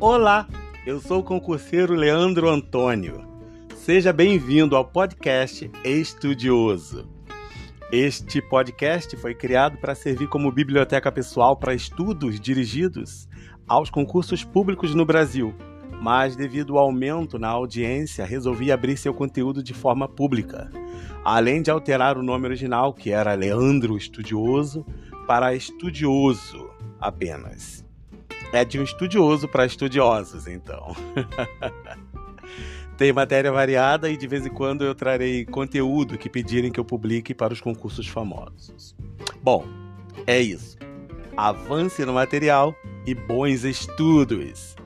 Olá, eu sou o concurseiro Leandro Antônio. Seja bem-vindo ao podcast Estudioso. Este podcast foi criado para servir como biblioteca pessoal para estudos dirigidos aos concursos públicos no Brasil, mas devido ao aumento na audiência, resolvi abrir seu conteúdo de forma pública, além de alterar o nome original, que era Leandro Estudioso, para Estudioso apenas. É de um estudioso para estudiosos, então. Tem matéria variada e de vez em quando eu trarei conteúdo que pedirem que eu publique para os concursos famosos. Bom, é isso. Avance no material e bons estudos!